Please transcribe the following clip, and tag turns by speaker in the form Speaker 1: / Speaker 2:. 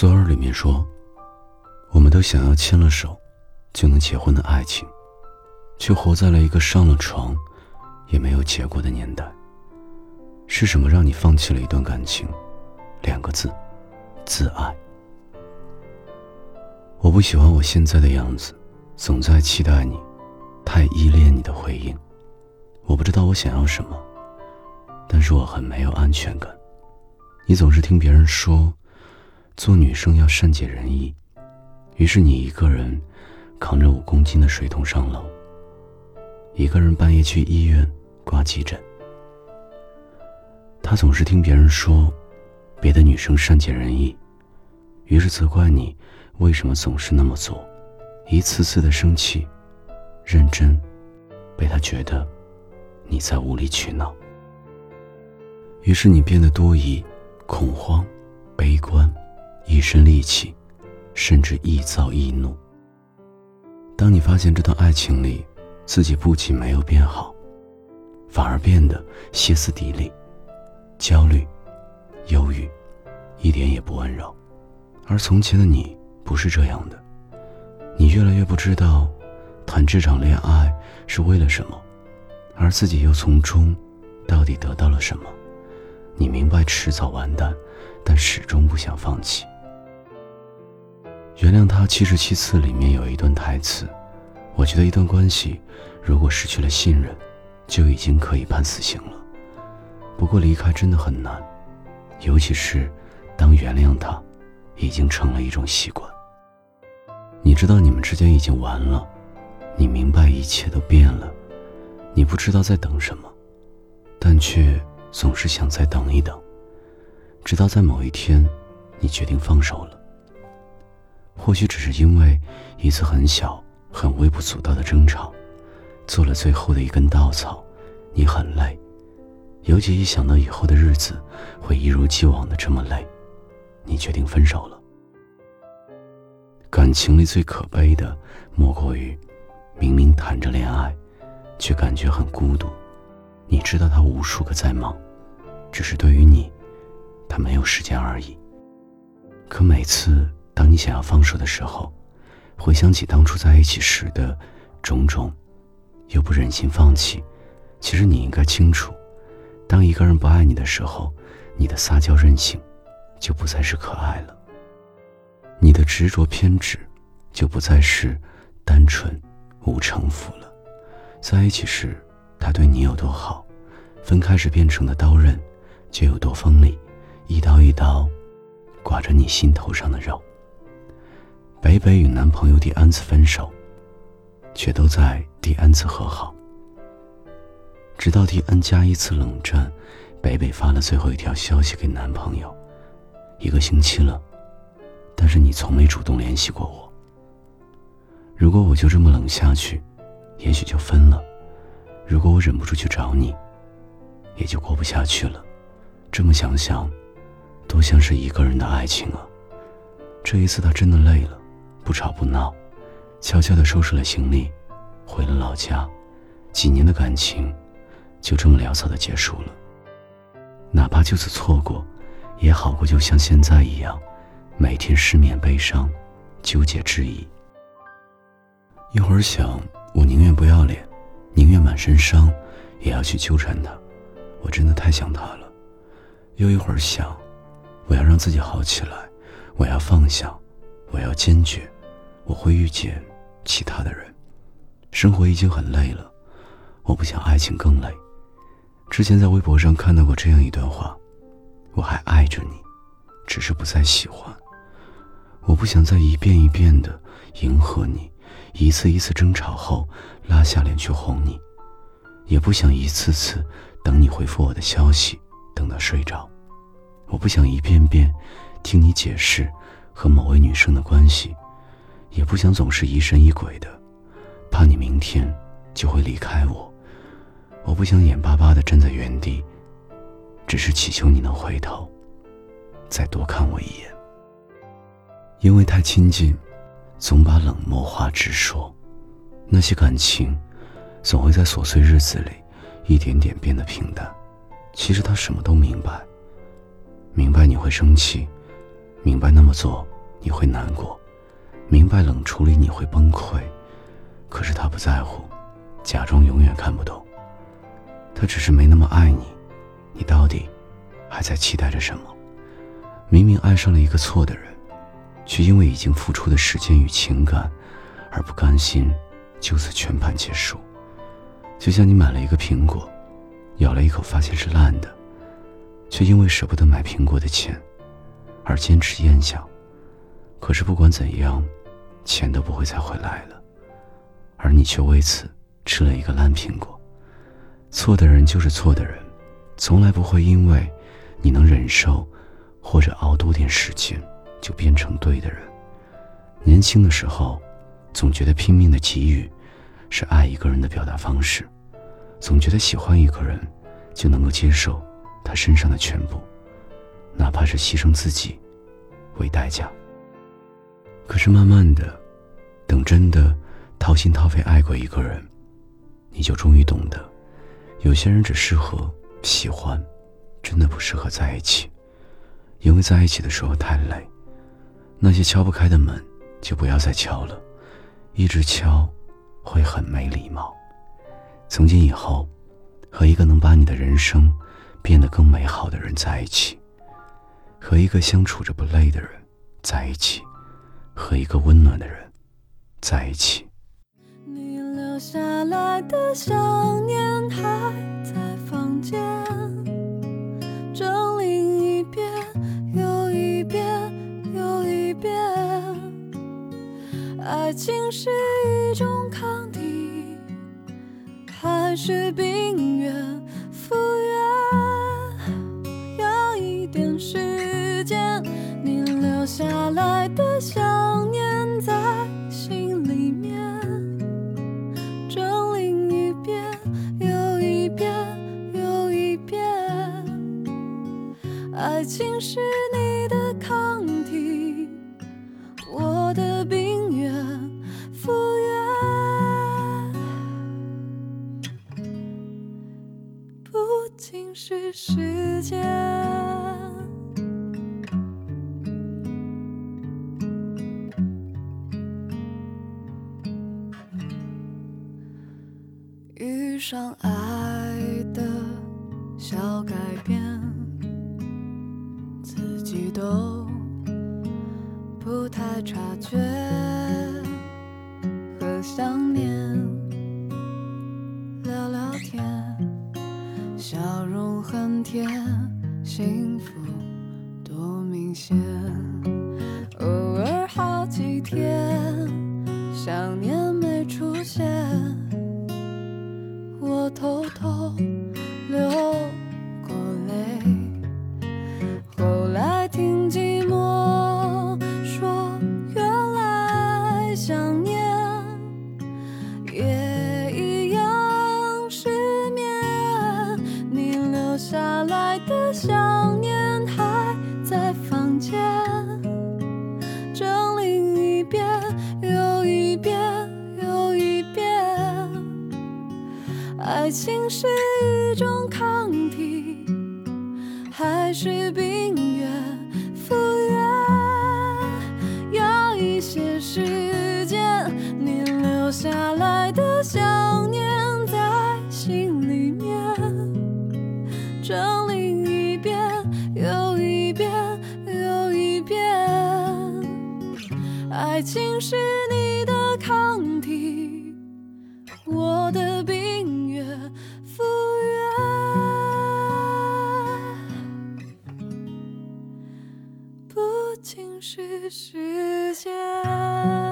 Speaker 1: 左耳里面说：“我们都想要牵了手就能结婚的爱情，却活在了一个上了床也没有结果的年代。是什么让你放弃了一段感情？两个字：自爱。我不喜欢我现在的样子，总在期待你，太依恋你的回应。我不知道我想要什么，但是我很没有安全感。你总是听别人说。”做女生要善解人意，于是你一个人扛着五公斤的水桶上楼，一个人半夜去医院挂急诊。他总是听别人说别的女生善解人意，于是责怪你为什么总是那么做，一次次的生气、认真，被他觉得你在无理取闹。于是你变得多疑、恐慌、悲观。一身戾气，甚至易躁易怒。当你发现这段爱情里，自己不仅没有变好，反而变得歇斯底里、焦虑、忧郁，一点也不温柔。而从前的你不是这样的，你越来越不知道谈这场恋爱是为了什么，而自己又从中到底得到了什么。你明白迟早完蛋，但始终不想放弃。原谅他七十七次里面有一段台词，我觉得一段关系如果失去了信任，就已经可以判死刑了。不过离开真的很难，尤其是当原谅他已经成了一种习惯。你知道你们之间已经完了，你明白一切都变了，你不知道在等什么，但却总是想再等一等，直到在某一天，你决定放手了。或许只是因为一次很小、很微不足道的争吵，做了最后的一根稻草，你很累，尤其一想到以后的日子会一如既往的这么累，你决定分手了。感情里最可悲的，莫过于明明谈着恋爱，却感觉很孤独。你知道他无数个在忙，只是对于你，他没有时间而已。可每次。当你想要放手的时候，回想起当初在一起时的种种，又不忍心放弃。其实你应该清楚，当一个人不爱你的时候，你的撒娇任性就不再是可爱了，你的执着偏执就不再是单纯无城府了。在一起时，他对你有多好，分开时变成的刀刃就有多锋利，一刀一刀刮着你心头上的肉。北北与男朋友第 n 次分手，却都在第 n 次和好。直到第 n 加一次冷战，北北发了最后一条消息给男朋友：“一个星期了，但是你从没主动联系过我。如果我就这么冷下去，也许就分了；如果我忍不住去找你，也就过不下去了。这么想想，多像是一个人的爱情啊！这一次他真的累了。”不吵不闹，悄悄地收拾了行李，回了老家。几年的感情，就这么潦草的结束了。哪怕就此错过，也好过就像现在一样，每天失眠、悲伤、纠结、质疑。一会儿想，我宁愿不要脸，宁愿满身伤，也要去纠缠他。我真的太想他了。又一会儿想，我要让自己好起来，我要放下。我要坚决，我会遇见其他的人。生活已经很累了，我不想爱情更累。之前在微博上看到过这样一段话：我还爱着你，只是不再喜欢。我不想再一遍一遍的迎合你，一次一次争吵后拉下脸去哄你，也不想一次次等你回复我的消息，等到睡着。我不想一遍遍听你解释。和某位女生的关系，也不想总是疑神疑鬼的，怕你明天就会离开我。我不想眼巴巴的站在原地，只是祈求你能回头，再多看我一眼。因为太亲近，总把冷漠话直说。那些感情，总会在琐碎日子里，一点点变得平淡。其实他什么都明白，明白你会生气。明白那么做你会难过；明白冷处理，你会崩溃。可是他不在乎，假装永远看不懂。他只是没那么爱你。你到底还在期待着什么？明明爱上了一个错的人，却因为已经付出的时间与情感，而不甘心就此全盘结束。就像你买了一个苹果，咬了一口发现是烂的，却因为舍不得买苹果的钱，而坚持咽下。可是不管怎样，钱都不会再回来了，而你却为此吃了一个烂苹果。错的人就是错的人，从来不会因为你能忍受或者熬多点时间就变成对的人。年轻的时候，总觉得拼命的给予是爱一个人的表达方式，总觉得喜欢一个人就能够接受他身上的全部，哪怕是牺牲自己为代价。可是慢慢的，等真的掏心掏肺爱过一个人，你就终于懂得，有些人只适合喜欢，真的不适合在一起，因为在一起的时候太累。那些敲不开的门，就不要再敲了，一直敲，会很没礼貌。从今以后，和一个能把你的人生变得更美好的人在一起，和一个相处着不累的人在一起。和一个温暖的人在一起。
Speaker 2: 你留下来的想念还在房间，整理一遍又一遍又一遍。爱情是一种抗体，还是病原复原？要一点时间。你留下来的爱情是你的抗体，我的病原复原，不仅是时间。遇上爱不太察觉和想念，聊聊天，笑容很甜，幸福多明显。爱情是一种抗体，还是病原复原？要一些时间，你留下来的想念在心里面，整理一遍又一遍又一遍。爱情是是时间。